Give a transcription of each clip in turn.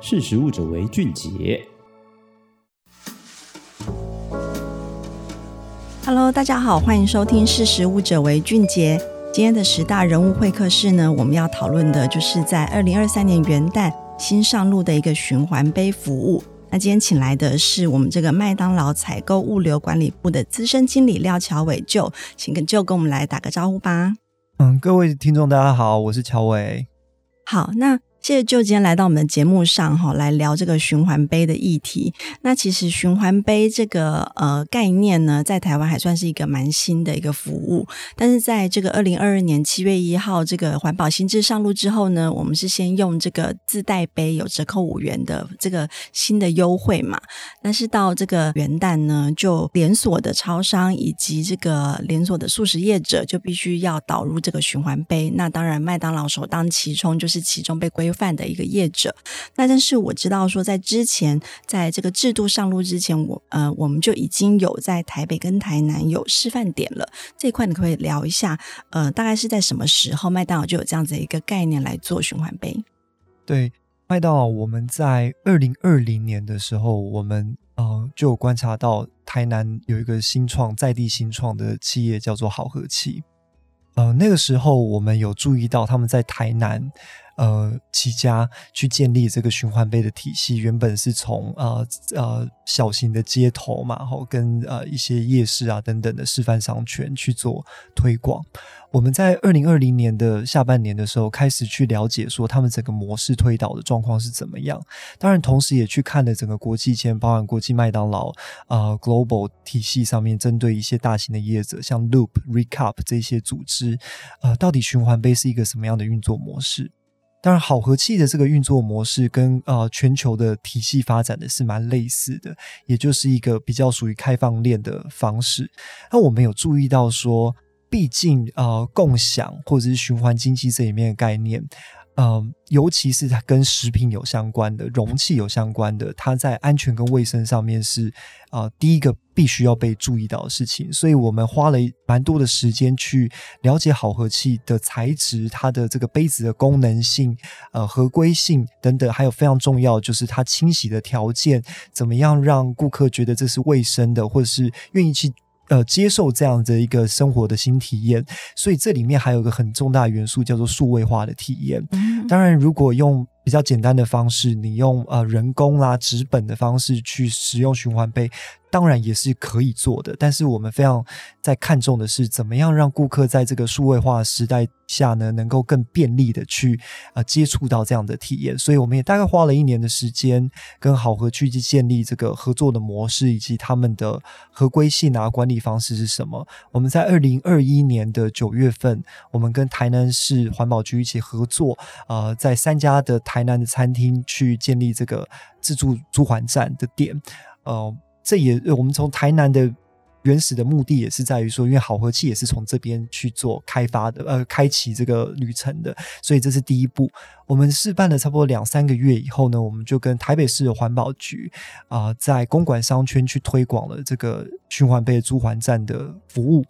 识时务者为俊杰。Hello，大家好，欢迎收听《识时务者为俊杰》。今天的十大人物会客室呢，我们要讨论的就是在二零二三年元旦新上路的一个循环杯服务。那今天请来的是我们这个麦当劳采购物流管理部的资深经理廖乔伟，就请跟就跟我们来打个招呼吧。嗯，各位听众大家好，我是乔伟。好，那。谢谢就今天来到我们的节目上哈，来聊这个循环杯的议题。那其实循环杯这个呃概念呢，在台湾还算是一个蛮新的一个服务。但是在这个二零二二年七月一号这个环保新制上路之后呢，我们是先用这个自带杯有折扣五元的这个新的优惠嘛。但是到这个元旦呢，就连锁的超商以及这个连锁的素食业者就必须要导入这个循环杯。那当然，麦当劳首当其冲，就是其中被规范的一个业者，那但是我知道说，在之前，在这个制度上路之前，我呃，我们就已经有在台北跟台南有示范点了。这一块你可，以聊一下，呃，大概是在什么时候麦当劳就有这样子一个概念来做循环杯？对，麦当劳我们在二零二零年的时候，我们呃就有观察到台南有一个新创在地新创的企业叫做好和气，呃，那个时候我们有注意到他们在台南。呃，起家去建立这个循环杯的体系，原本是从呃呃小型的街头嘛，然后跟呃一些夜市啊等等的示范商圈去做推广。我们在二零二零年的下半年的时候，开始去了解说他们整个模式推导的状况是怎么样。当然，同时也去看了整个国际间，包含国际麦当劳、呃、Global 体系上面，针对一些大型的业者，像 Loop、Recap 这些组织，呃，到底循环杯是一个什么样的运作模式？当然，好和气的这个运作模式跟呃全球的体系发展的是蛮类似的，也就是一个比较属于开放链的方式。那我们有注意到说，毕竟呃共享或者是循环经济这里面的概念。嗯、呃，尤其是它跟食品有相关的、容器有相关的，它在安全跟卫生上面是啊、呃、第一个必须要被注意到的事情。所以我们花了蛮多的时间去了解好和气的材质、它的这个杯子的功能性、呃合规性等等，还有非常重要就是它清洗的条件，怎么样让顾客觉得这是卫生的，或者是愿意去。呃，接受这样的一个生活的新体验，所以这里面还有一个很重大的元素叫做数位化的体验。当然，如果用比较简单的方式，你用呃人工啦、纸本的方式去使用循环杯，当然也是可以做的。但是我们非常在看重的是，怎么样让顾客在这个数位化时代下呢，能够更便利的去呃接触到这样的体验。所以我们也大概花了一年的时间，跟好和去建立这个合作的模式，以及他们的合规性啊、管理方式是什么。我们在二零二一年的九月份，我们跟台南市环保局一起合作，呃，在三家的台。台南的餐厅去建立这个自助租还站的点，呃，这也我们从台南的原始的目的也是在于说，因为好和气也是从这边去做开发的，呃，开启这个旅程的，所以这是第一步。我们试办了差不多两三个月以后呢，我们就跟台北市的环保局啊、在公馆商圈去推广了这个循环杯租还站的服务。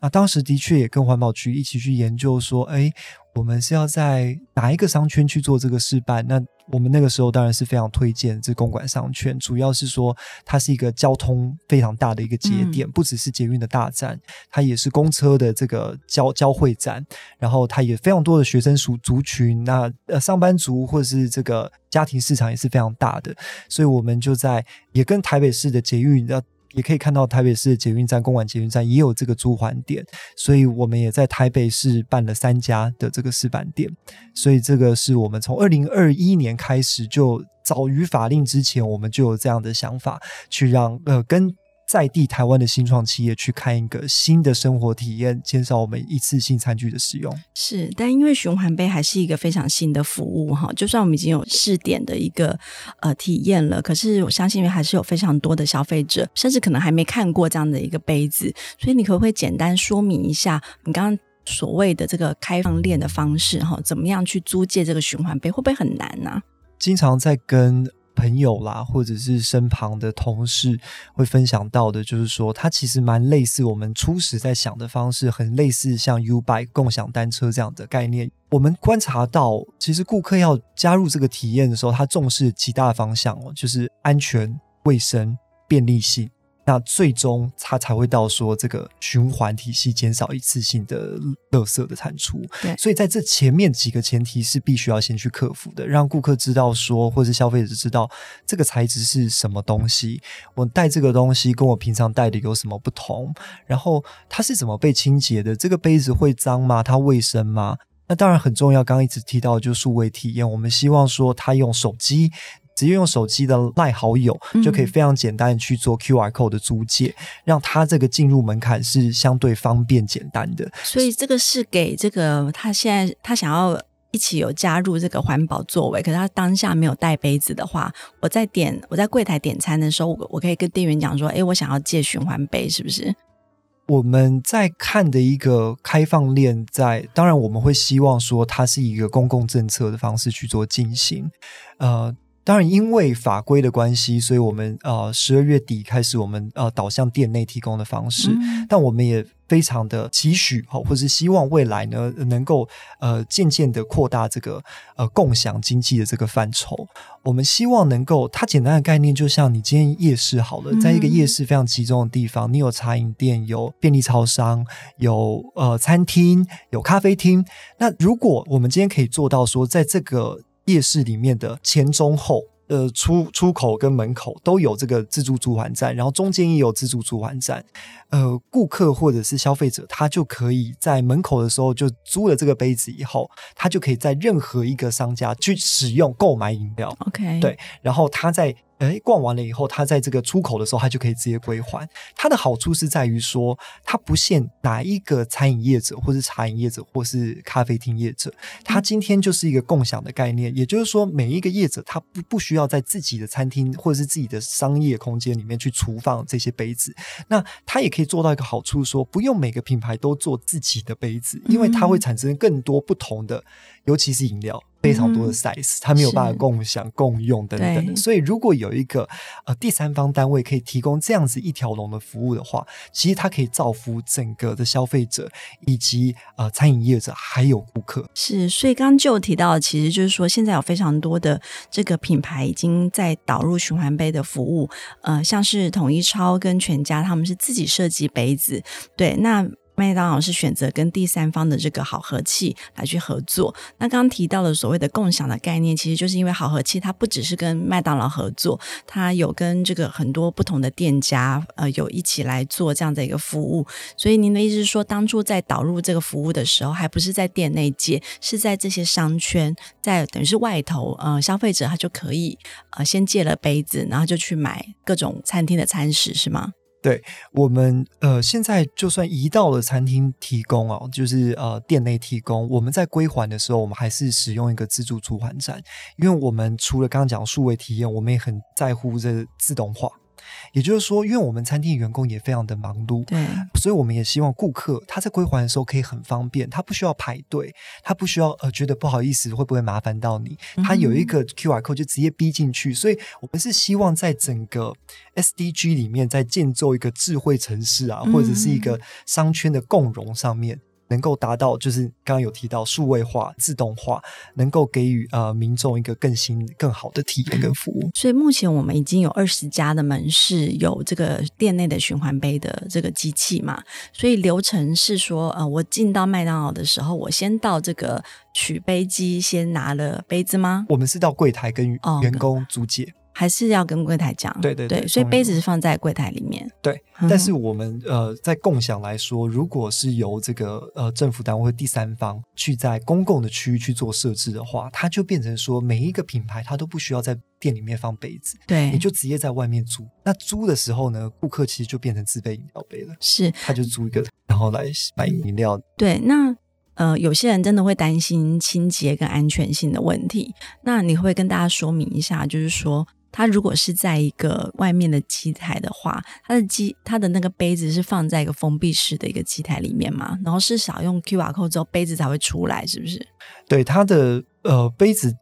啊，当时的确也跟环保局一起去研究说，哎。我们是要在哪一个商圈去做这个示范？那我们那个时候当然是非常推荐这公馆商圈，主要是说它是一个交通非常大的一个节点，嗯、不只是捷运的大站，它也是公车的这个交交汇站，然后它也非常多的学生族族群，那呃上班族或者是这个家庭市场也是非常大的，所以我们就在也跟台北市的捷运要。也可以看到台北市捷运站、公馆捷运站也有这个租还点，所以我们也在台北市办了三家的这个示范店。所以这个是我们从二零二一年开始，就早于法令之前，我们就有这样的想法，去让呃跟。在地台湾的新创企业去看一个新的生活体验，减少我们一次性餐具的使用。是，但因为循环杯还是一个非常新的服务哈，就算我们已经有试点的一个呃体验了，可是我相信还是有非常多的消费者，甚至可能还没看过这样的一个杯子。所以你可不可以简单说明一下，你刚刚所谓的这个开放链的方式哈，怎么样去租借这个循环杯，会不会很难呢？经常在跟。朋友啦，或者是身旁的同事会分享到的，就是说，它其实蛮类似我们初始在想的方式，很类似像 U Bike 共享单车这样的概念。我们观察到，其实顾客要加入这个体验的时候，他重视几大方向哦，就是安全、卫生、便利性。那最终它才会到说这个循环体系减少一次性的垃圾的产出。对，所以在这前面几个前提是必须要先去克服的，让顾客知道说，或是消费者知道这个材质是什么东西，我带这个东西跟我平常带的有什么不同，然后它是怎么被清洁的，这个杯子会脏吗？它卫生吗？那当然很重要，刚刚一直提到就是数位体验，我们希望说他用手机。直接用手机的赖好友就可以非常简单的去做 QR code 的租借，嗯，让他这个进入门槛是相对方便简单的。所以这个是给这个他现在他想要一起有加入这个环保作为，可是他当下没有带杯子的话，我在点我在柜台点餐的时候，我可以跟店员讲说：“哎，我想要借循环杯，是不是？”我们在看的一个开放链，在当然我们会希望说它是一个公共政策的方式去做进行，呃。当然，因为法规的关系，所以我们呃十二月底开始，我们呃导向店内提供的方式。嗯、但我们也非常的期许哈，或是希望未来呢能够呃渐渐的扩大这个呃共享经济的这个范畴。我们希望能够，它简单的概念就像你今天夜市好了，在一个夜市非常集中的地方，嗯、你有茶饮店，有便利超商，有呃餐厅，有咖啡厅。那如果我们今天可以做到说，在这个夜市里面的前中后，呃，出出口跟门口都有这个自助租还站，然后中间也有自助租还站。呃，顾客或者是消费者，他就可以在门口的时候就租了这个杯子以后，他就可以在任何一个商家去使用购买饮料。OK，对，然后他在。哎，逛完了以后，他在这个出口的时候，他就可以直接归还。它的好处是在于说，它不限哪一个餐饮业者，或是茶饮业者，或是咖啡厅业者，它今天就是一个共享的概念。也就是说，每一个业者他不不需要在自己的餐厅或者是自己的商业空间里面去储放这些杯子。那他也可以做到一个好处说，说不用每个品牌都做自己的杯子，因为它会产生更多不同的，尤其是饮料。非常多的 size，它没有办法共享、共用等等，所以如果有一个呃第三方单位可以提供这样子一条龙的服务的话，其实它可以造福整个的消费者以及呃餐饮业者还有顾客。是，所以刚刚就提到，其实就是说现在有非常多的这个品牌已经在导入循环杯的服务，呃，像是统一超跟全家，他们是自己设计杯子，对，那。麦当劳是选择跟第三方的这个好合器来去合作。那刚刚提到的所谓的共享的概念，其实就是因为好合器它不只是跟麦当劳合作，它有跟这个很多不同的店家呃有一起来做这样的一个服务。所以您的意思是说，当初在导入这个服务的时候，还不是在店内借，是在这些商圈，在等于是外头呃消费者他就可以呃先借了杯子，然后就去买各种餐厅的餐食，是吗？对我们呃，现在就算移到了餐厅提供哦，就是呃店内提供，我们在归还的时候，我们还是使用一个自助租还站，因为我们除了刚刚讲数位体验，我们也很在乎这自动化。也就是说，因为我们餐厅员工也非常的忙碌，对，所以我们也希望顾客他在归还的时候可以很方便，他不需要排队，他不需要呃觉得不好意思会不会麻烦到你，他有一个 QR code 就直接逼进去，所以我们是希望在整个 SDG 里面在建造一个智慧城市啊，或者是一个商圈的共融上面。能够达到，就是刚刚有提到数位化、自动化，能够给予呃民众一个更新、更好的体验跟服务。所以目前我们已经有二十家的门市有这个店内的循环杯的这个机器嘛。所以流程是说，呃，我进到麦当劳的时候，我先到这个取杯机，先拿了杯子吗？我们是到柜台跟员工租借。哦还是要跟柜台讲，对对对，所以杯子是放在柜台里面。对，但是我们呃，在共享来说，如果是由这个呃政府单位或第三方去在公共的区域去做设置的话，它就变成说每一个品牌它都不需要在店里面放杯子，对，你就直接在外面租。那租的时候呢，顾客其实就变成自备饮料杯了，是，他就租一个，然后来买饮料。对，那呃，有些人真的会担心清洁跟安全性的问题，那你会跟大家说明一下，就是说。它如果是在一个外面的机台的话，它的机它的那个杯子是放在一个封闭式的一个机台里面嘛？然后是少用 QR code 之后杯子才会出来，是不是？对，它的呃杯子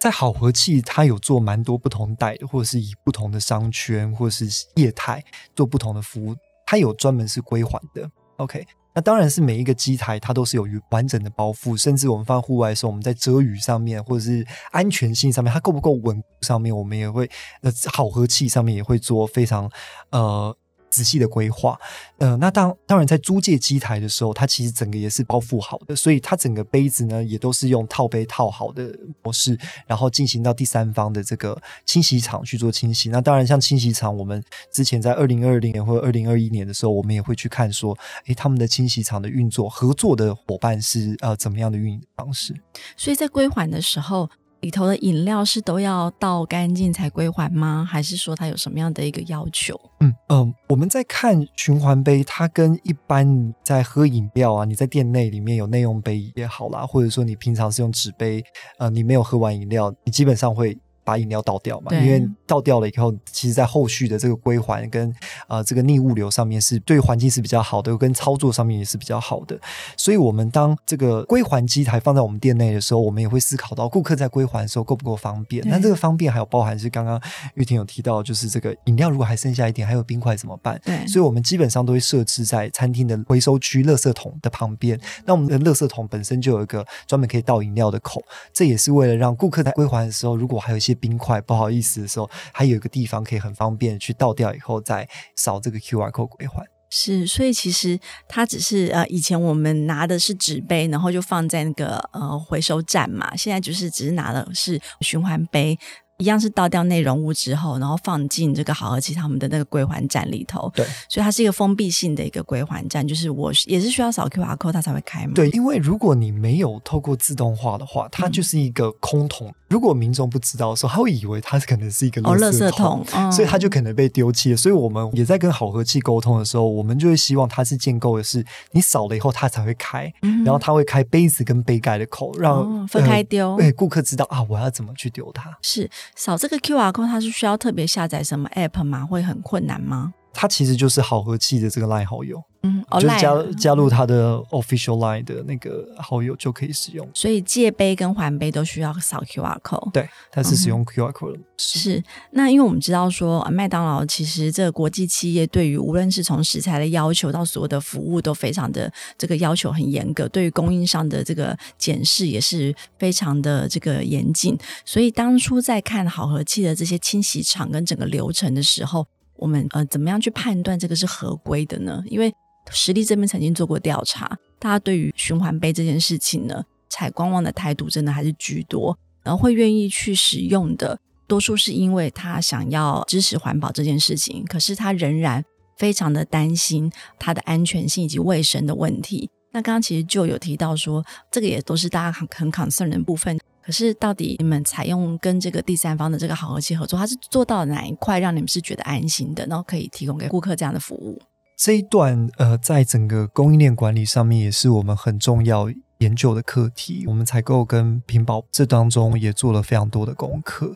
在好和气，它有做蛮多不同代的，或者是以不同的商圈或者是业态做不同的服务。它有专门是归还的。OK，那当然是每一个机台它都是有完整的包覆，甚至我们放户外的时候，我们在遮雨上面或者是安全性上面，它够不够稳上面，我们也会呃好和气上面也会做非常呃。仔细的规划，呃，那当当然在租借机台的时候，它其实整个也是包覆好的，所以它整个杯子呢也都是用套杯套好的模式，然后进行到第三方的这个清洗厂去做清洗。那当然，像清洗厂，我们之前在二零二零年或者二零二一年的时候，我们也会去看说，诶，他们的清洗厂的运作合作的伙伴是呃怎么样的运营方式。所以在归还的时候。里头的饮料是都要倒干净才归还吗？还是说它有什么样的一个要求？嗯嗯、我们在看循环杯，它跟一般在喝饮料啊，你在店内里面有内用杯也好啦，或者说你平常是用纸杯，呃，你没有喝完饮料，你基本上会。把饮料倒掉嘛，因为倒掉了以后，其实在后续的这个归还跟呃这个逆物流上面是对环境是比较好的，跟操作上面也是比较好的。所以，我们当这个归还机台放在我们店内的时候，我们也会思考到顾客在归还的时候够不够方便。那这个方便还有包含是刚刚玉婷有提到，就是这个饮料如果还剩下一点，还有冰块怎么办？对，所以我们基本上都会设置在餐厅的回收区垃圾桶的旁边。那我们的垃圾桶本身就有一个专门可以倒饮料的口，这也是为了让顾客在归还的时候，如果还有一些冰块不好意思的时候，还有一个地方可以很方便去倒掉以后再扫这个 QR code 归还。是，所以其实它只是呃，以前我们拿的是纸杯，然后就放在那个呃回收站嘛，现在就是只是拿的是循环杯。一样是倒掉内容物之后，然后放进这个好和气他们的那个归还站里头。对，所以它是一个封闭性的一个归还站，就是我也是需要扫 QR code 它才会开嘛。对，因为如果你没有透过自动化的话，它就是一个空桶。嗯、如果民众不知道的时候，他会以为它可能是一个垃圾桶，哦、垃圾桶嗯、所以它就可能被丢弃了。所以我们也在跟好和气沟通的时候，我们就会希望它是建构的是你扫了以后它才会开，嗯、然后它会开杯子跟杯盖的口，让、哦、分开丢，对、呃、顾客知道啊，我要怎么去丢它。是扫这个 QR code，。它是需要特别下载什么 App 吗？会很困难吗？它其实就是好和气的这个 LINE 好友。嗯，就加加入他的 official line 的那个好友就可以使用，所以借杯跟还杯都需要扫 QR code。对，它是使用 QR code。是，是，那因为我们知道说，麦当劳其实这个国际企业对于无论是从食材的要求到所有的服务都非常的这个要求很严格，对于供应商的这个检视也是非常的这个严谨。所以当初在看好和气的这些清洗厂跟整个流程的时候，我们呃怎么样去判断这个是合规的呢？因为实力这边曾经做过调查，大家对于循环杯这件事情呢，采观望的态度真的还是居多，然后会愿意去使用的，多数是因为他想要支持环保这件事情，可是他仍然非常的担心它的安全性以及卫生的问题。那刚刚其实就有提到说，这个也都是大家很很 concern 的部分。可是到底你们采用跟这个第三方的这个好和器合作，它是做到哪一块让你们是觉得安心的，然后可以提供给顾客这样的服务？这一段呃，在整个供应链管理上面，也是我们很重要研究的课题。我们采购跟品保这当中也做了非常多的功课。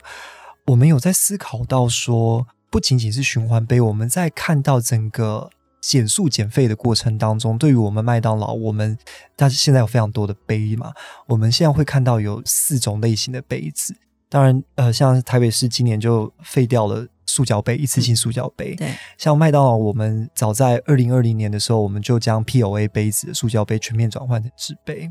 我们有在思考到说，不仅仅是循环杯，我们在看到整个减速减废的过程当中，对于我们麦当劳，我们但是现在有非常多的杯嘛，我们现在会看到有四种类型的杯子。当然，呃，像台北市今年就废掉了。塑胶杯，一次性塑胶杯。对，像麦当劳，我们早在二零二零年的时候，我们就将 POA 杯子的塑胶杯全面转换成纸杯。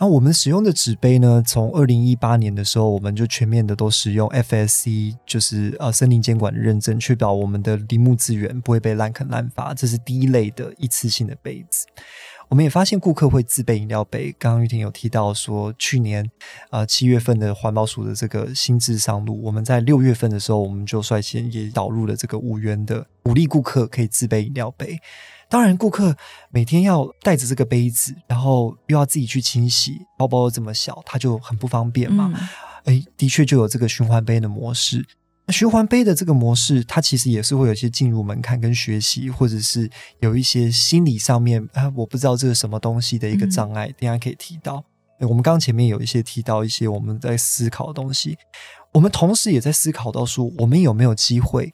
那我们使用的纸杯呢，从二零一八年的时候，我们就全面的都使用 FSC，就是呃森林监管的认证，确保我们的林木资源不会被滥垦滥伐。这是第一类的一次性的杯子。我们也发现顾客会自备饮料杯。刚刚玉婷有提到说，去年呃七月份的环保署的这个新制上路，我们在六月份的时候，我们就率先也导入了这个五元的，鼓励顾客可以自备饮料杯。当然，顾客每天要带着这个杯子，然后又要自己去清洗，包包又这么小，他就很不方便嘛。哎、嗯，的确就有这个循环杯的模式。循环杯的这个模式，它其实也是会有一些进入门槛跟学习，或者是有一些心理上面啊，我不知道这是什么东西的一个障碍。等下可以提到，我们刚刚前面有一些提到一些我们在思考的东西，我们同时也在思考到说，我们有没有机会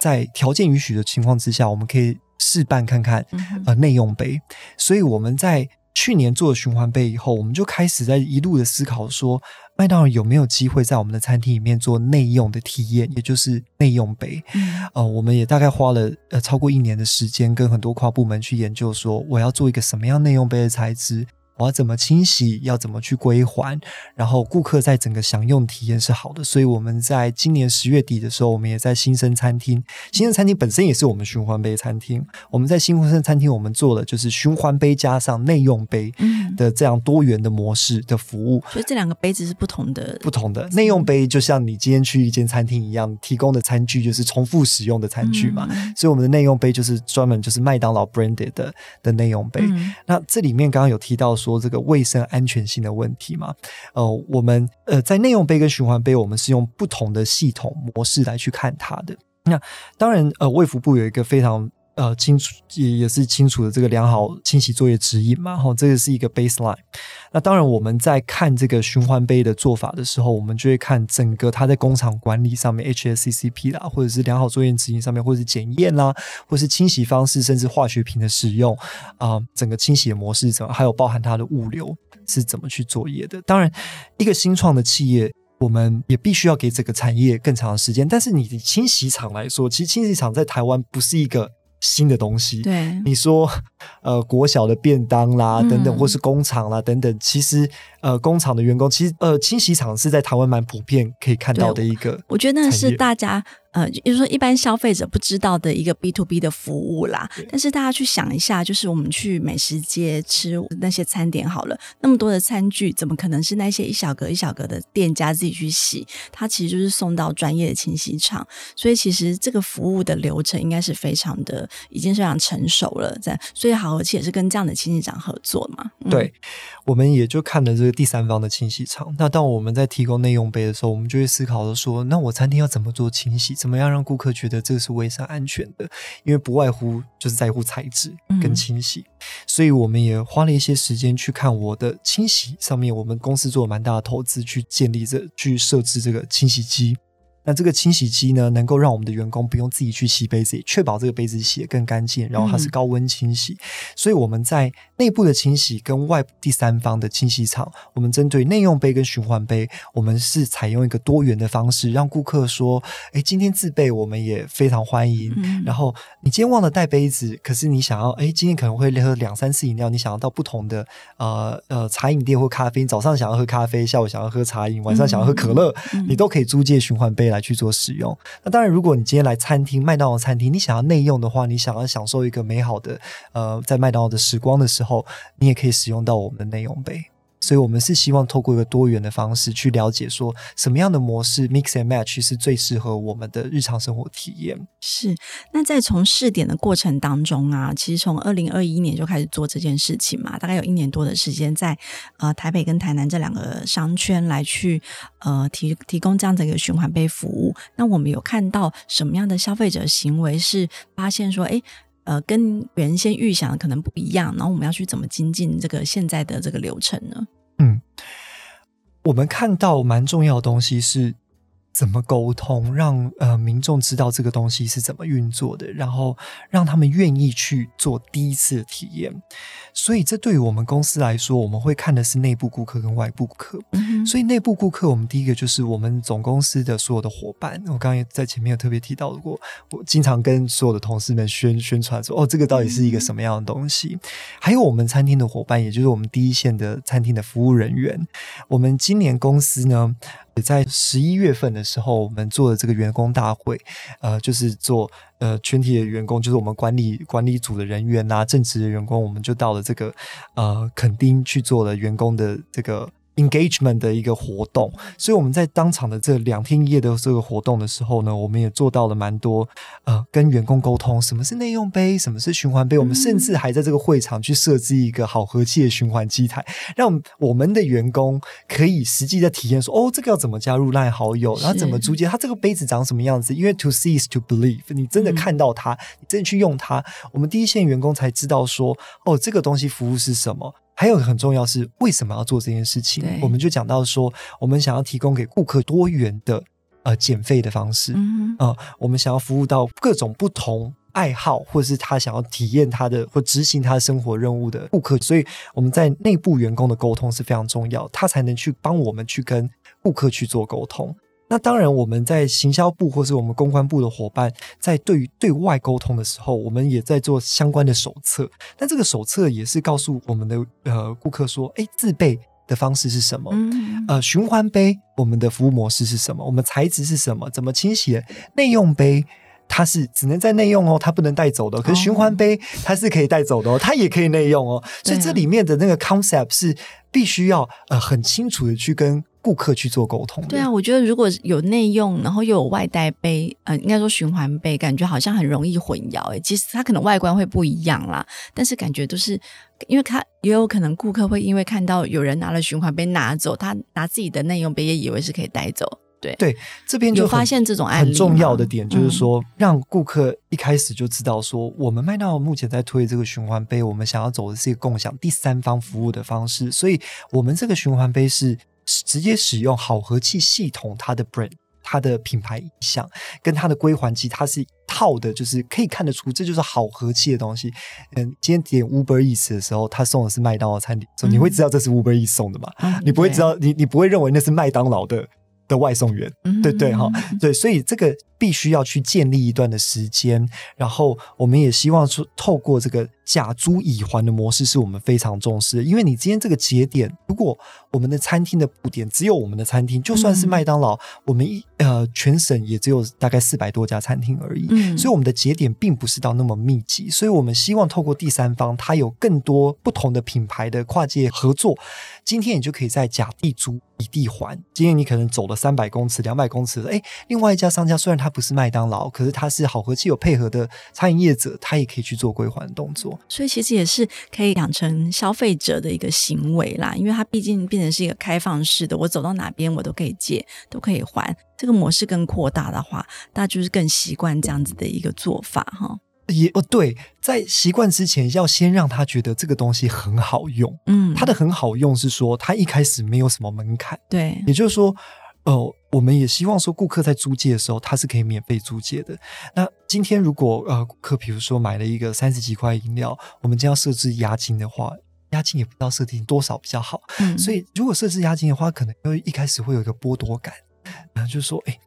在条件允许的情况之下，我们可以试办看看呃内用杯。所以我们在去年做了循环杯以后，我们就开始在一路的思考说，麦当劳有没有机会在我们的餐厅里面做内用的体验，也就是内用杯？嗯，呃，我们也大概花了呃超过一年的时间，跟很多跨部门去研究，说我要做一个什么样内用杯的材质。我要怎么清洗？要怎么去归还？然后顾客在整个享用体验是好的，所以我们在今年十月底的时候，我们也在新生餐厅。新生餐厅本身也是我们循环杯餐厅。我们在新生餐厅，我们做的就是循环杯加上内用杯的这样多元的模式的服务。嗯、所以这两个杯子是不同的，不同的内用杯，就像你今天去一间餐厅一样，提供的餐具就是重复使用的餐具嘛。嗯、所以我们的内用杯就是专门就是麦当劳 branded 的的内用杯。嗯、那这里面刚刚有提到说。说这个卫生安全性的问题嘛？呃，我们呃在内用杯跟循环杯，我们是用不同的系统模式来去看它的。那当然，呃，卫福部有一个非常。呃，清楚也也是清楚的这个良好清洗作业指引嘛，哈，这个是一个 baseline。那当然，我们在看这个循环杯的做法的时候，我们就会看整个它在工厂管理上面，HACCP 啦，或者是良好作业指引上面，或者是检验啦，或是清洗方式，甚至化学品的使用啊、整个清洗的模式怎么，还有包含它的物流是怎么去作业的。当然，一个新创的企业，我们也必须要给这个产业更长的时间。但是，你的清洗厂来说，其实清洗厂在台湾不是一个。新的东西，对。你说，呃，国小的便当啦，等等，或是工厂啦，等等，其实，呃，工厂的员工，其实，呃，清洗厂是在台湾蛮普遍可以看到的一个，我觉得那是大家。呃，就是说一般消费者不知道的一个 B to B 的服务啦。但是大家去想一下，就是我们去美食街吃那些餐点好了，那么多的餐具，怎么可能是那些一小格一小格的店家自己去洗？它其实就是送到专业的清洗厂。所以其实这个服务的流程应该是非常的，已经是非常成熟了。在所以好和气也是跟这样的清洗厂合作嘛。嗯、对，我们也就看了这个第三方的清洗厂。那当我们在提供内用杯的时候，我们就会思考的说，那我餐厅要怎么做清洗？怎么样让顾客觉得这个是卫生安全的？因为不外乎就是在乎材质跟清洗，嗯、所以我们也花了一些时间去看我的清洗上面，我们公司做了蛮大的投资去建立这、去设置这个清洗机。那这个清洗机呢，能够让我们的员工不用自己去洗杯子，也确保这个杯子洗得更干净。然后它是高温清洗，嗯、所以我们在内部的清洗跟外部第三方的清洗厂，我们针对内用杯跟循环杯，我们是采用一个多元的方式，让顾客说：“哎，今天自备我们也非常欢迎。嗯”然后你今天忘了带杯子，可是你想要哎，今天可能会喝两三次饮料，你想要到不同的呃呃茶饮店或咖啡，早上想要喝咖啡，下午想要喝茶饮，晚上想要喝可乐，你都可以租借循环杯来。来去做使用。那当然，如果你今天来餐厅麦当劳餐厅，你想要内用的话，你想要享受一个美好的呃在麦当劳的时光的时候，你也可以使用到我们的内用杯。所以，我们是希望透过一个多元的方式去了解，说什么样的模式 mix and match 是最适合我们的日常生活体验。是。那在从试点的过程当中啊，其实从二零二一年就开始做这件事情嘛，大概有一年多的时间在，呃台北跟台南这两个商圈来去呃提提供这样的一个循环杯服务。那我们有看到什么样的消费者行为是发现说，哎，呃，跟原先预想的可能不一样，然后我们要去怎么精进这个现在的这个流程呢？嗯，我们看到蛮重要的东西是。怎么沟通，让呃民众知道这个东西是怎么运作的，然后让他们愿意去做第一次的体验。所以，这对于我们公司来说，我们会看的是内部顾客跟外部顾客。嗯。所以，内部顾客，我们第一个就是我们总公司的所有的伙伴。我刚刚也在前面有特别提到过，我经常跟所有的同事们宣宣传说：“哦，这个到底是一个什么样的东西？”嗯。还有我们餐厅的伙伴，也就是我们第一线的餐厅的服务人员。我们今年公司呢，也在十一月份的时候，我们做的这个员工大会，呃，就是做呃全体的员工，就是我们管理管理组的人员呐，正职的员工，我们就到了这个呃垦丁去做了员工的这个。Engagement 的一个活动，所以我们在当场的这两天一夜的这个活动的时候呢，我们也做到了蛮多呃，跟员工沟通什么是内用杯，什么是循环杯，我们甚至还在这个会场去设置一个好和气的循环机台，让我们的员工可以实际的体验说，哦，这个要怎么加入 LINE 好友，然后怎么租借，它这个杯子长什么样子？因为 to see is to believe，你真的看到它，你真的去用它，我们第一线员工才知道说，哦，这个东西服务是什么。还有很重要是为什么要做这件事情？我们就讲到说，我们想要提供给顾客多元的呃减费的方式，嗯哼、呃，我们想要服务到各种不同爱好或者是他想要体验他的或执行他的生活任务的顾客，所以我们在内部员工的沟通是非常重要，他才能去帮我们去跟顾客去做沟通。那当然，我们在行销部或是我们公关部的伙伴，在对于对外沟通的时候，我们也在做相关的手册。那这个手册也是告诉我们的呃顾客说，哎，自备的方式是什么？嗯，呃，循环杯我们的服务模式是什么？我们材质是什么？怎么清洗？内用杯它是只能在内用哦，它不能带走的。可是循环杯它是可以带走的哦，它也可以内用哦。所以这里面的那个 concept 是必须要呃很清楚的去跟。顾客去做沟通。对啊，我觉得如果有内用，然后又有外带杯，呃，应该说循环杯，感觉好像很容易混淆。哎，其实它可能外观会不一样啦，但是感觉都是，因为它也有可能顾客会因为看到有人拿了循环杯拿走，他拿自己的内用杯也以为是可以带走。对对，这边就有发现这种案例。很重要的点就是说，嗯、让顾客一开始就知道说，我们麦当劳目前在推这个循环杯，我们想要走的是一个共享第三方服务的方式，所以我们这个循环杯是。直接使用好和气系统，它的 brand，它的品牌意向跟它的归还机，它是一套的，就是可以看得出，这就是好和气的东西。嗯，今天点 Uber Eats 的时候，他送的是麦当劳餐点，所以你会知道这是 Uber Eats 送的嘛？嗯、你不会知道，你你不会认为那是麦当劳的的外送员，嗯、对对哈，对，所以这个。必须要去建立一段的时间，然后我们也希望说，透过这个假租乙还的模式，是我们非常重视的。因为你今天这个节点，如果我们的餐厅的布点只有我们的餐厅，就算是麦当劳，嗯、我们一呃全省也只有大概四百多家餐厅而已，嗯、所以我们的节点并不是到那么密集。所以我们希望透过第三方，它有更多不同的品牌的跨界合作。今天你就可以在甲地租乙地还。今天你可能走了三百公尺、两百公尺，哎，另外一家商家虽然他它不是麦当劳，可是它是好和气有配合的餐饮业者，他也可以去做归还动作。所以其实也是可以养成消费者的一个行为啦，因为它毕竟变成是一个开放式的，我走到哪边我都可以借，都可以还。这个模式更扩大的话，大家就是更习惯这样子的一个做法哈。也哦，对，在习惯之前，要先让他觉得这个东西很好用。嗯，它的很好用是说，它一开始没有什么门槛。对，也就是说。哦、呃，我们也希望说，顾客在租借的时候，他是可以免费租借的。那今天如果呃，顾客比如说买了一个三十几块饮料，我们将要设置押金的话，押金也不知道设定多少比较好。嗯，所以如果设置押金的话，可能因为一开始会有一个剥夺感，然后就说，哎。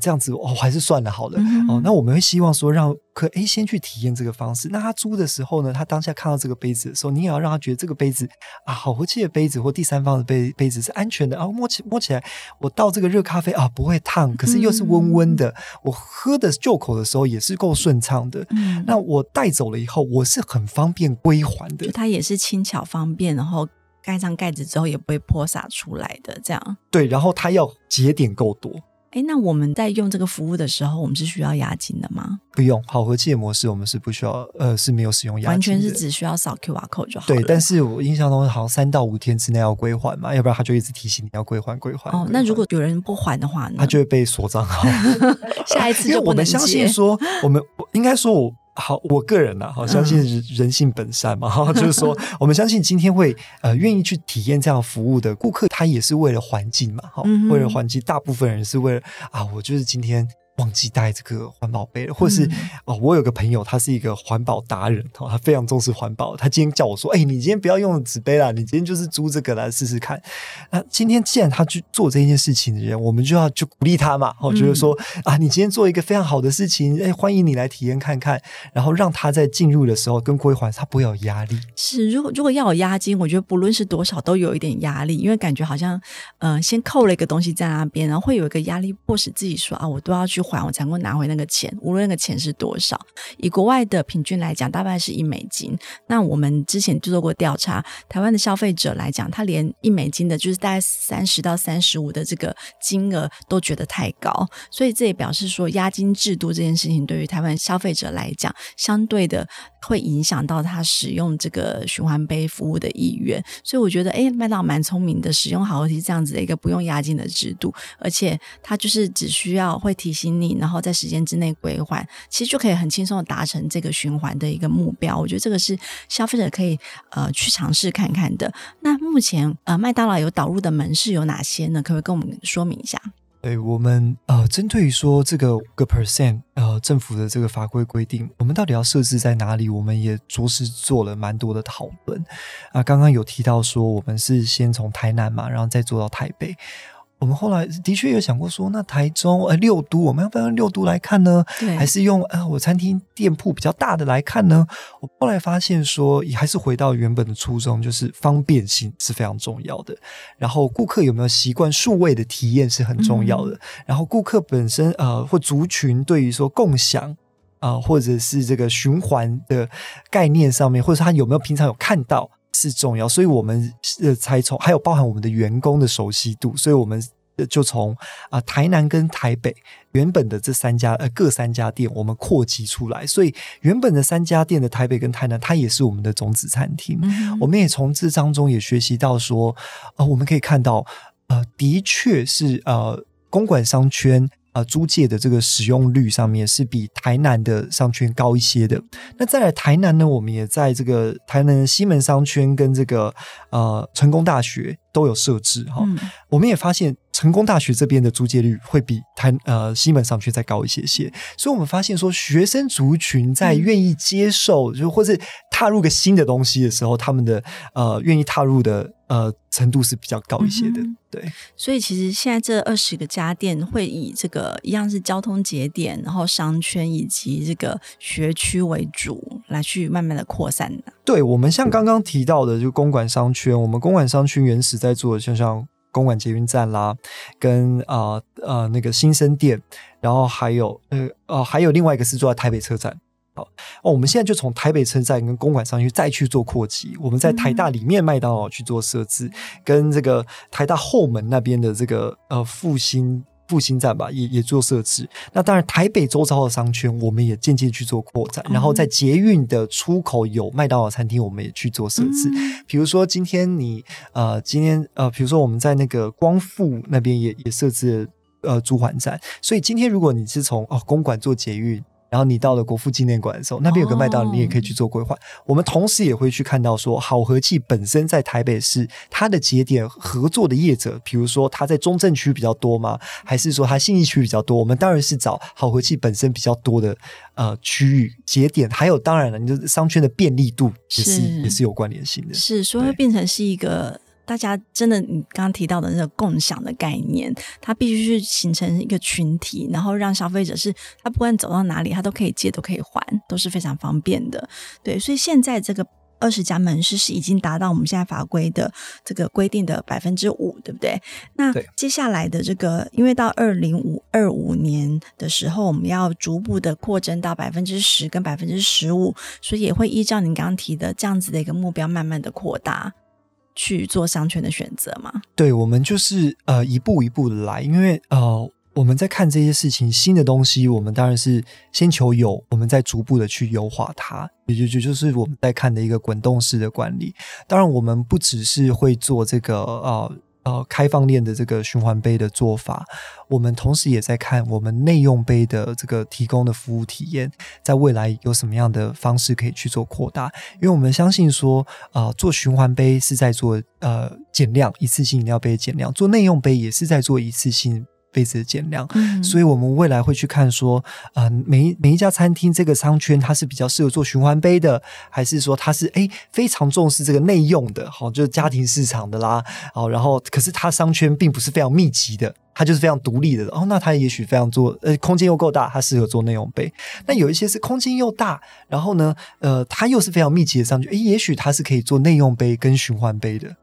这样子哦，还是算了好了、嗯、哦。那我们会希望说，让客诶先去体验这个方式。那他租的时候呢，他当下看到这个杯子的时候，你也要让他觉得这个杯子啊，好和气的杯子或第三方的杯杯子是安全的啊。摸起摸起来，我倒这个热咖啡啊，不会烫，可是又是温温的。嗯、我喝的就口的时候也是够顺畅的。嗯、那我带走了以后，我是很方便归还的。就它也是轻巧方便，然后盖上盖子之后也不会泼洒出来的。这样对，然后它要节点够多。哎，那我们在用这个服务的时候，我们是需要押金的吗？不用，好和气的模式我们是不需要，呃，是没有使用押金，完全是只需要扫 QR code 就好。对，但是我印象中好像三到五天之内要归还嘛，要不然他就一直提醒你要归还归还。哦，那如果有人不还的话呢？他就会被锁账号。下一次就不能接。因为我们相信说，我们应该说我。好，我个人呢，好相信人性本善嘛，哈、嗯，就是说，我们相信今天会呃愿意去体验这样服务的顾客，他也是为了环境嘛，哈、嗯，为了环境，大部分人是为了啊，我就是今天。忘记带这个环保杯了，或是、嗯、哦，我有个朋友，他是一个环保达人哦，他非常重视环保。他今天叫我说：“哎、欸，你今天不要用纸杯啦，你今天就是租这个来试试看。”那今天既然他去做这件事情的人，我们就要去鼓励他嘛。我觉得说啊，你今天做一个非常好的事情，哎，欢迎你来体验看看，然后让他在进入的时候跟归还，他不会有压力。是，如果如果要有押金，我觉得不论是多少都有一点压力，因为感觉好像嗯、呃，先扣了一个东西在那边，然后会有一个压力，迫使自己说啊，我都要去。还我才能拿回那个钱，无论那个钱是多少。以国外的平均来讲，大概是一美金。那我们之前就做过调查，台湾的消费者来讲，他连一美金的，就是大概三十到三十五的这个金额都觉得太高。所以这也表示说，押金制度这件事情对于台湾消费者来讲，相对的会影响到他使用这个循环杯服务的意愿。所以我觉得，哎，麦当蛮聪明的，使用好和气这样子的一个不用押金的制度，而且他就是只需要会提醒。你然后在时间之内归还，其实就可以很轻松的达成这个循环的一个目标。我觉得这个是消费者可以呃去尝试看看的。那目前呃麦当劳有导入的门市有哪些呢？可不可以跟我们说明一下？对，我们呃针对于说这个五个 percent 呃政府的这个法规规定，我们到底要设置在哪里？我们也着实做了蛮多的讨论啊。刚刚有提到说我们是先从台南嘛，然后再做到台北。我们后来的确有想过说，那台中呃六都，我们要不要用六都来看呢？对，还是用呃我餐厅店铺比较大的来看呢？我后来发现说，也还是回到原本的初衷，就是方便性是非常重要的。然后顾客有没有习惯数位的体验是很重要的。嗯、然后顾客本身呃或族群对于说共享啊、呃，或者是这个循环的概念上面，或者他有没有平常有看到。是重要，所以我们呃才从还有包含我们的员工的熟悉度，所以我们就从啊、呃、台南跟台北原本的这三家呃各三家店，我们扩及出来，所以原本的三家店的台北跟台南，它也是我们的种子餐厅。嗯、我们也从这当中也学习到说，呃我们可以看到，呃的确是呃公馆商圈。呃，租借的这个使用率上面是比台南的商圈高一些的。那再来台南呢，我们也在这个台南的西门商圈跟这个呃成功大学都有设置哈。嗯、我们也发现成功大学这边的租借率会比台呃西门商圈再高一些些。所以我们发现说，学生族群在愿意接受，嗯、就或是踏入个新的东西的时候，他们的呃愿意踏入的。呃，程度是比较高一些的，嗯、对。所以其实现在这二十个家电会以这个一样是交通节点，然后商圈以及这个学区为主，来去慢慢的扩散的。对，我们像刚刚提到的，就公馆商圈，我们公馆商圈原始在做的，像像公馆捷运站啦，跟啊呃，呃那个新生店，然后还有呃呃还有另外一个是做在台北车站。好哦，我们现在就从台北车站跟公馆商圈再去做扩及。我们在台大里面麦当劳去做设置，嗯、跟这个台大后门那边的这个呃复兴复兴站吧，也也做设置。那当然，台北周遭的商圈，我们也渐渐去做扩展。嗯、然后在捷运的出口有麦当劳餐厅，我们也去做设置。嗯、比如说今天你呃，今天呃，比如说我们在那个光复那边也也设置了呃租还站。所以今天如果你是从哦公馆做捷运。然后你到了国父纪念馆的时候，那边有个麦当劳，你也可以去做规划。Oh. 我们同时也会去看到说，好和气本身在台北市它的节点合作的业者，比如说它在中正区比较多吗？还是说它信义区比较多？我们当然是找好和气本身比较多的呃区域节点。还有当然了，你的商圈的便利度也是，是也是有关联性的。是，所以会变成是一个。大家真的，你刚刚提到的那个共享的概念，它必须是形成一个群体，然后让消费者是他不管走到哪里，他都可以借，都可以还，都是非常方便的。对，所以现在这个二十家门市是已经达到我们现在法规的这个规定的百分之五，对不对？那接下来的这个，因为到二零五二五年的时候，我们要逐步的扩增到百分之十跟百分之十五，所以也会依照您刚刚提的这样子的一个目标，慢慢的扩大。去做商圈的选择吗？对，我们就是呃一步一步的来，因为呃我们在看这些事情，新的东西，我们当然是先求有，我们再逐步的去优化它，也就就就是我们在看的一个滚动式的管理。当然，我们不只是会做这个呃。呃，开放链的这个循环杯的做法，我们同时也在看我们内用杯的这个提供的服务体验，在未来有什么样的方式可以去做扩大？因为我们相信说，呃，做循环杯是在做呃减量，一次性饮料杯减量，做内用杯也是在做一次性。杯子的减量，嗯、所以我们未来会去看说，呃，每一每一家餐厅这个商圈它是比较适合做循环杯的，还是说它是诶非常重视这个内用的，好，就是家庭市场的啦，好，然后可是它商圈并不是非常密集的，它就是非常独立的，哦，那它也许非常做，呃，空间又够大，它适合做内用杯。那有一些是空间又大，然后呢，呃，它又是非常密集的商圈，诶，也许它是可以做内用杯跟循环杯的。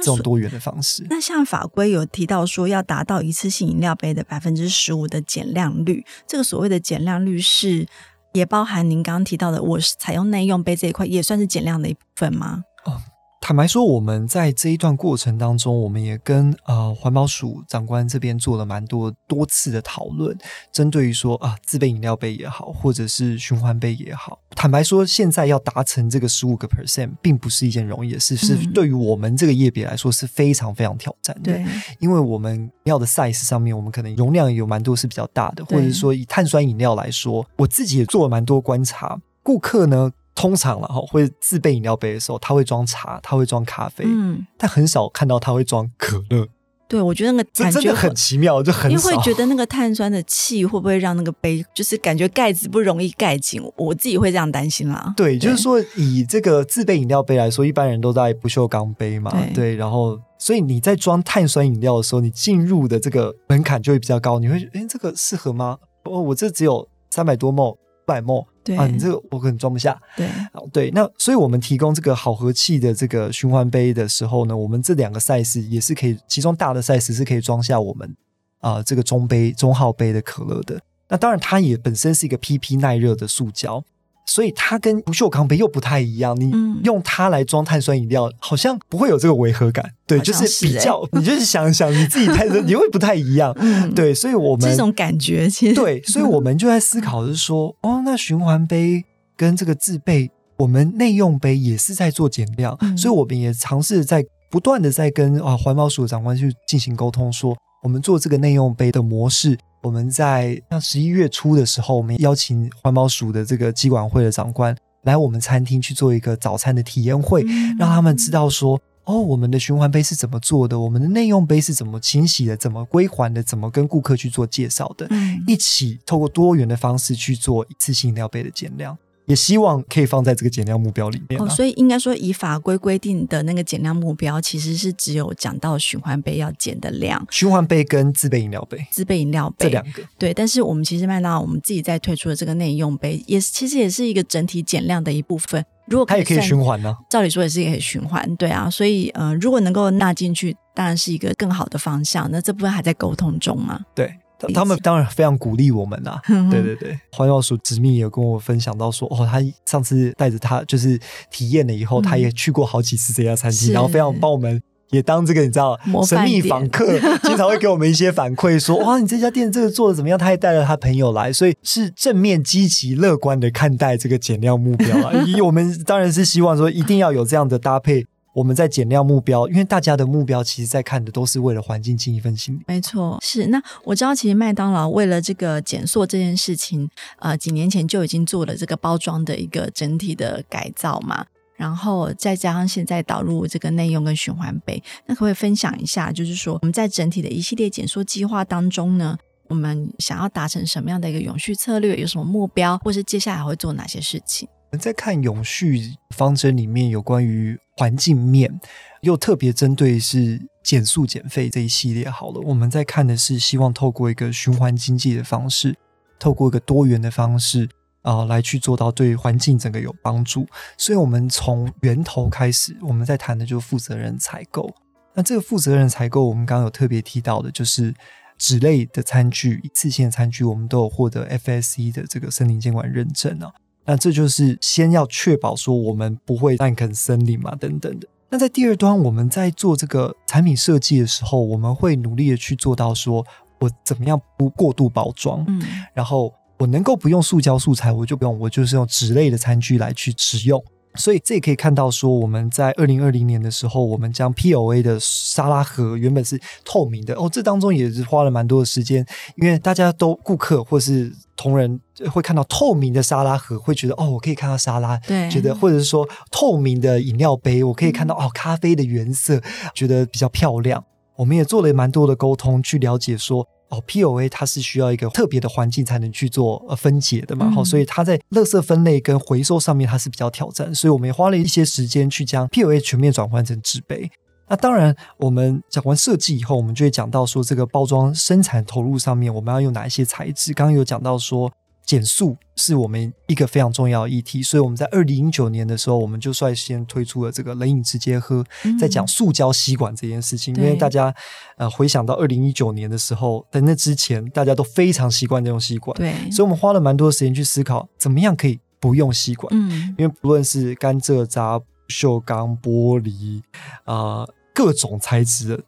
这种多元的方式。那像法规有提到说，要达到一次性饮料杯的百分之十五的减量率，这个所谓的减量率是也包含您刚刚提到的，我是采用内用杯这一块，也算是减量的一部分吗？哦。坦白说，我们在这一段过程当中，我们也跟呃环保署长官这边做了蛮多多次的讨论，针对于说啊自备饮料杯也好，或者是循环杯也好。坦白说，现在要达成这个十五个 percent，并不是一件容易的事，是对于我们这个业别来说是非常非常挑战的。对，因为我们要的 size 上面，我们可能容量有蛮多是比较大的，或者是说以碳酸饮料来说，我自己也做了蛮多观察，顾客呢。通常了哈，会自备饮料杯的时候，他会装茶，他会装咖啡，嗯，但很少看到他会装可乐。对，我觉得那个感觉真的很奇妙，就很少。因为会觉得那个碳酸的气会不会让那个杯，就是感觉盖子不容易盖紧？我自己会这样担心啦。对，对就是说以这个自备饮料杯来说，一般人都在不锈钢杯嘛，对，对，然后。所以你在装碳酸饮料的时候，你进入的这个门槛就会比较高。你会觉得，哎，这个适合吗？哦，我这只有三百多 ml、百 ml，对啊，你这个我可能装不下。对，对，那所以我们提供这个好和气的这个循环杯的时候呢，我们这两个 size 也是可以，其中大的 size 是可以装下我们啊、呃、这个中杯、中号杯的可乐的。那当然，它也本身是一个 PP 耐热的塑胶。所以它跟不锈钢杯又不太一样，你用它来装碳酸饮料，好像不会有这个违和感。对，是就是比较，你就是想想你自己碳酸，你会不太一样。嗯，对，所以我们这种感觉其实对，所以我们就在思考是说，哦，那循环杯跟这个自备，我们内用杯也是在做减量，嗯、所以我们也尝试在不断的在跟啊环保署的长官去进行沟通，说我们做这个内用杯的模式。我们在像十一月初的时候，我们邀请环保署的这个机管会的长官来我们餐厅去做一个早餐的体验会，嗯、让他们知道说，哦，我们的循环杯是怎么做的，我们的内用杯是怎么清洗的，怎么归还的，怎么跟顾客去做介绍的，嗯、一起透过多元的方式去做一次性饮料杯的减量。也希望可以放在这个减量目标里面，啊。哦，所以应该说，以法规规定的那个减量目标，其实是只有讲到循环杯要减的量，循环杯跟自备饮料杯，自备饮料杯这两个。对，但是我们其实麦当劳我们自己在推出的这个内用杯，也是其实也是一个整体减量的一部分。如果它也可以循环呢，啊？照理说也是可以循环，对啊。所以呃，如果能够纳进去，当然是一个更好的方向。那这部分还在沟通中嘛？对。他们当然非常鼓励我们呐、啊，对对对，环保署执秘也有跟我分享到说，哦，他上次带着他就是体验了以后，嗯、他也去过好几次这家餐厅，然后非常帮我们也当这个你知道神秘访客，经常会给我们一些反馈，说哇，你这家店这个做的怎么样？他也带了他朋友来，所以是正面积极乐观的看待这个减量目标啊。以我们当然是希望说一定要有这样的搭配。我们在减量目标，因为大家的目标其实在看的都是为了环境尽一份心。没错，是那我知道，其实麦当劳为了这个减塑这件事情，呃，几年前就已经做了这个包装的一个整体的改造嘛，然后再加上现在导入这个内用跟循环杯，那可不可以分享一下？就是说我们在整体的一系列减塑计划当中呢，我们想要达成什么样的一个永续策略？有什么目标，或是接下来会做哪些事情？我们在看永续方针里面有关于环境面，又特别针对是减塑减废这一系列。好了，我们在看的是希望透过一个循环经济的方式，透过一个多元的方式啊、呃，来去做到对环境整个有帮助。所以，我们从源头开始，我们在谈的就是负责任采购。那这个负责任采购，我们刚刚有特别提到的，就是纸类的餐具、一次性餐具，我们都有获得 FSC 的这个森林监管认证啊。那这就是先要确保说我们不会滥垦森林嘛，等等的。那在第二端，我们在做这个产品设计的时候，我们会努力的去做到说，我怎么样不过度包装，嗯，然后我能够不用塑胶素材，我就不用，我就是用纸类的餐具来去使用。所以这也可以看到，说我们在二零二零年的时候，我们将 POA 的沙拉盒原本是透明的哦，这当中也是花了蛮多的时间，因为大家都顾客或是同仁会看到透明的沙拉盒，会觉得哦，我可以看到沙拉，对，觉得或者是说透明的饮料杯，我可以看到、嗯、哦咖啡的原色，觉得比较漂亮。我们也做了蛮多的沟通，去了解说。哦，POA 它是需要一个特别的环境才能去做呃分解的嘛，好、嗯，所以它在垃圾分类跟回收上面它是比较挑战，所以我们也花了一些时间去将 POA 全面转换成纸杯。那当然，我们讲完设计以后，我们就会讲到说这个包装生产投入上面我们要用哪一些材质。刚刚有讲到说。减速是我们一个非常重要的议题，所以我们在二零一九年的时候，我们就率先推出了这个冷饮直接喝，嗯、在讲塑胶吸管这件事情。因为大家呃回想到二零一九年的时候，在那之前大家都非常习惯这种吸管，对，所以我们花了蛮多的时间去思考怎么样可以不用吸管。嗯，因为不论是甘蔗渣、不锈钢、玻璃啊、呃，各种材质的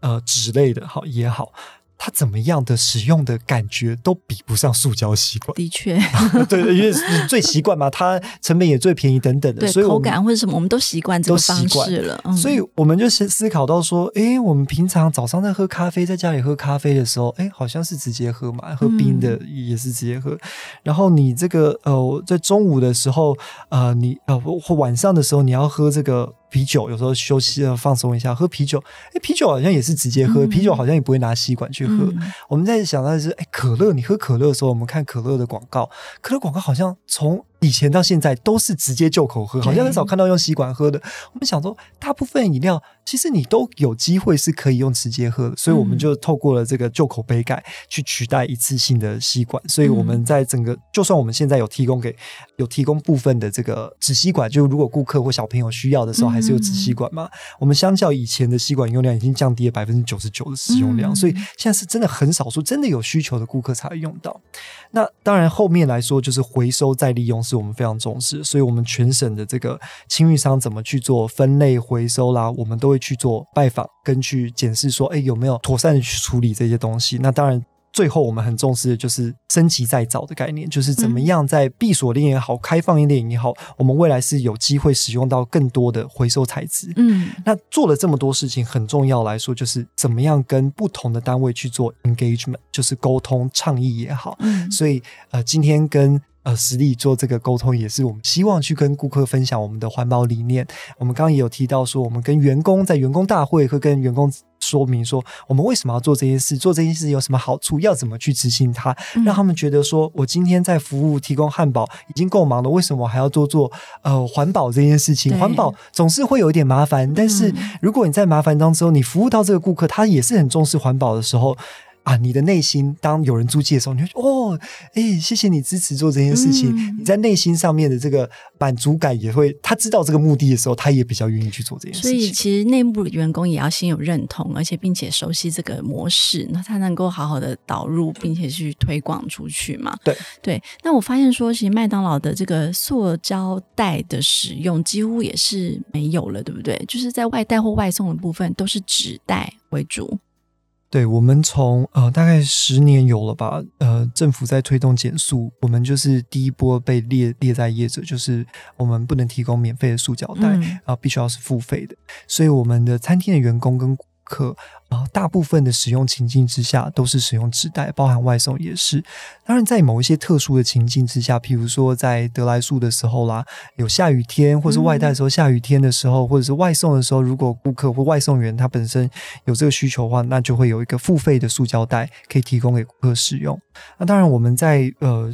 呃纸类的好也好。它怎么样的使用的感觉都比不上塑胶吸管。的确，对，因为最习惯嘛，它成本也最便宜等等的，对，所以口感或者什么，我们都习惯这个方式了。嗯、所以我们就思思考到说，哎，我们平常早上在喝咖啡，在家里喝咖啡的时候，哎，好像是直接喝嘛，喝冰的也是直接喝。嗯、然后你这个呃，在中午的时候，呃，你呃或晚上的时候，你要喝这个。啤酒有时候休息了放松一下，喝啤酒，哎，啤酒好像也是直接喝，嗯、啤酒好像也不会拿吸管去喝。嗯、我们在想到的是，哎，可乐，你喝可乐的时候，我们看可乐的广告，可乐广告好像从以前到现在都是直接就口喝，好像很少看到用吸管喝的。我们想说，大部分饮料其实你都有机会是可以用直接喝的，所以我们就透过了这个就口杯盖去取代一次性的吸管。所以我们在整个，就算我们现在有提供给有提供部分的这个纸吸管，就如果顾客或小朋友需要的时候，还是有纸吸管嘛。我们相较以前的吸管用量已经降低了百分之九十九的使用量，所以现在是真的很少数真的有需求的顾客才会用到。那当然后面来说就是回收再利用。是我们非常重视，所以我们全省的这个清运商怎么去做分类回收啦，我们都会去做拜访跟去检视，说，哎，有没有妥善的去处理这些东西？那当然，最后我们很重视的就是升级再造的概念，就是怎么样在闭锁链也好，开放一链也好，我们未来是有机会使用到更多的回收材质。嗯，那做了这么多事情，很重要来说，就是怎么样跟不同的单位去做 engagement，就是沟通倡议也好。嗯，所以呃，今天跟呃，实力做这个沟通，也是我们希望去跟顾客分享我们的环保理念。我们刚刚也有提到说，我们跟员工在员工大会会跟员工说明说，我们为什么要做这件事，做这件事有什么好处，要怎么去执行它，让他们觉得说我今天在服务提供汉堡已经够忙了，为什么我还要多做呃环保这件事情？环保总是会有一点麻烦，但是如果你在麻烦当中，你服务到这个顾客，他也是很重视环保的时候。啊，你的内心当有人租借的时候，你会说哦，哎，谢谢你支持做这件事情。嗯、你在内心上面的这个满足感也会，他知道这个目的的时候，他也比较愿意去做这件事情。所以，其实内部员工也要先有认同，而且并且熟悉这个模式，那他能够好好的导入，并且去推广出去嘛。对对。那我发现说，其实麦当劳的这个塑胶袋的使用几乎也是没有了，对不对？就是在外带或外送的部分，都是纸袋为主。对，我们从呃大概十年有了吧，呃政府在推动减速，我们就是第一波被列列在业者，就是我们不能提供免费的塑胶袋，啊、嗯。呃，必须要是付费的，所以我们的餐厅的员工跟客啊，大部分的使用情境之下都是使用纸袋，包含外送也是。当然，在某一些特殊的情境之下，譬如说在得来速的时候啦，有下雨天，或是外带的时候下雨天的时候，或者是外送的时候，如果顾客或外送员他本身有这个需求的话，那就会有一个付费的塑胶袋可以提供给顾客使用。那当然，我们在呃。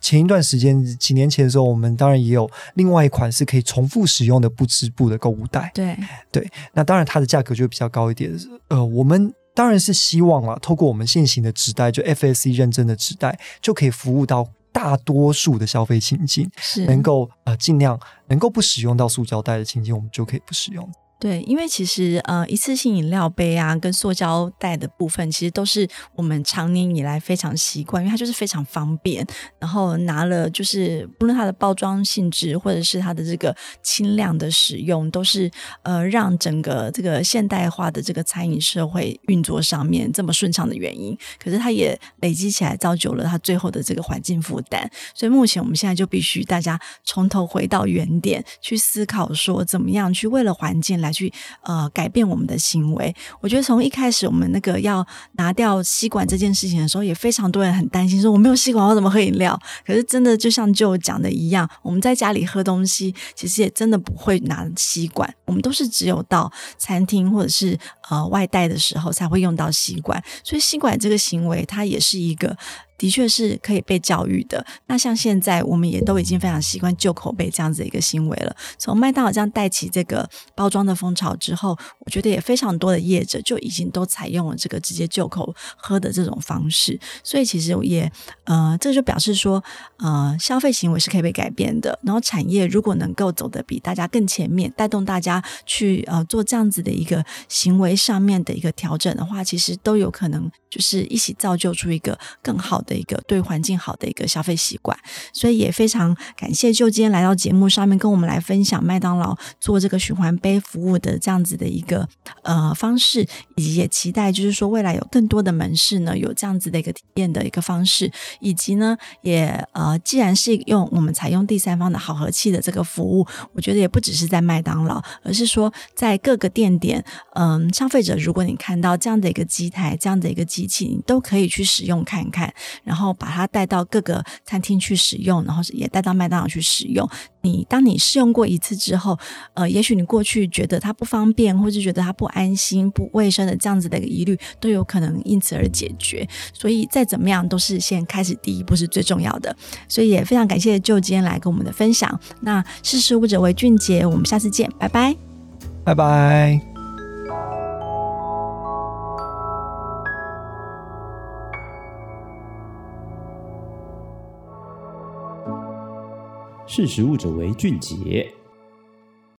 前一段时间，几年前的时候，我们当然也有另外一款是可以重复使用的不织布的购物袋。对对，那当然它的价格就会比较高一点。呃，我们当然是希望啊，透过我们现行的纸袋，就 FSC 认证的纸袋，就可以服务到大多数的消费情境，是能够呃尽量能够不使用到塑胶袋的情境，我们就可以不使用。对，因为其实呃，一次性饮料杯啊，跟塑胶袋的部分，其实都是我们长年以来非常习惯，因为它就是非常方便，然后拿了就是不论它的包装性质，或者是它的这个轻量的使用，都是呃让整个这个现代化的这个餐饮社会运作上面这么顺畅的原因。可是它也累积起来，造就了它最后的这个环境负担。所以目前我们现在就必须大家从头回到原点去思考，说怎么样去为了环境来。来去呃改变我们的行为，我觉得从一开始我们那个要拿掉吸管这件事情的时候，也非常多人很担心，说我没有吸管我怎么喝饮料？可是真的就像就讲的一样，我们在家里喝东西，其实也真的不会拿吸管，我们都是只有到餐厅或者是呃外带的时候才会用到吸管，所以吸管这个行为它也是一个。的确是可以被教育的。那像现在，我们也都已经非常习惯旧口杯这样子的一个行为了。从麦当劳这样带起这个包装的风潮之后，我觉得也非常多的业者就已经都采用了这个直接就口喝的这种方式。所以其实也呃，这就表示说，呃，消费行为是可以被改变的。然后产业如果能够走得比大家更前面，带动大家去呃做这样子的一个行为上面的一个调整的话，其实都有可能就是一起造就出一个更好的。一个对环境好的一个消费习惯，所以也非常感谢就今天来到节目上面跟我们来分享麦当劳做这个循环杯服务的这样子的一个呃方式，以及也期待就是说未来有更多的门市呢有这样子的一个体验的一个方式，以及呢也呃既然是用我们采用第三方的好和气的这个服务，我觉得也不只是在麦当劳，而是说在各个店点，嗯、消费者如果你看到这样的一个机台这样的一个机器，你都可以去使用看看。然后把它带到各个餐厅去使用，然后也带到麦当劳去使用。你当你试用过一次之后，呃，也许你过去觉得它不方便，或者觉得它不安心、不卫生的这样子的一个疑虑，都有可能因此而解决。所以再怎么样，都是先开始第一步是最重要的。所以也非常感谢就今天来跟我们的分享。那识时务者为俊杰，我们下次见，拜拜，拜拜。识时务者为俊杰。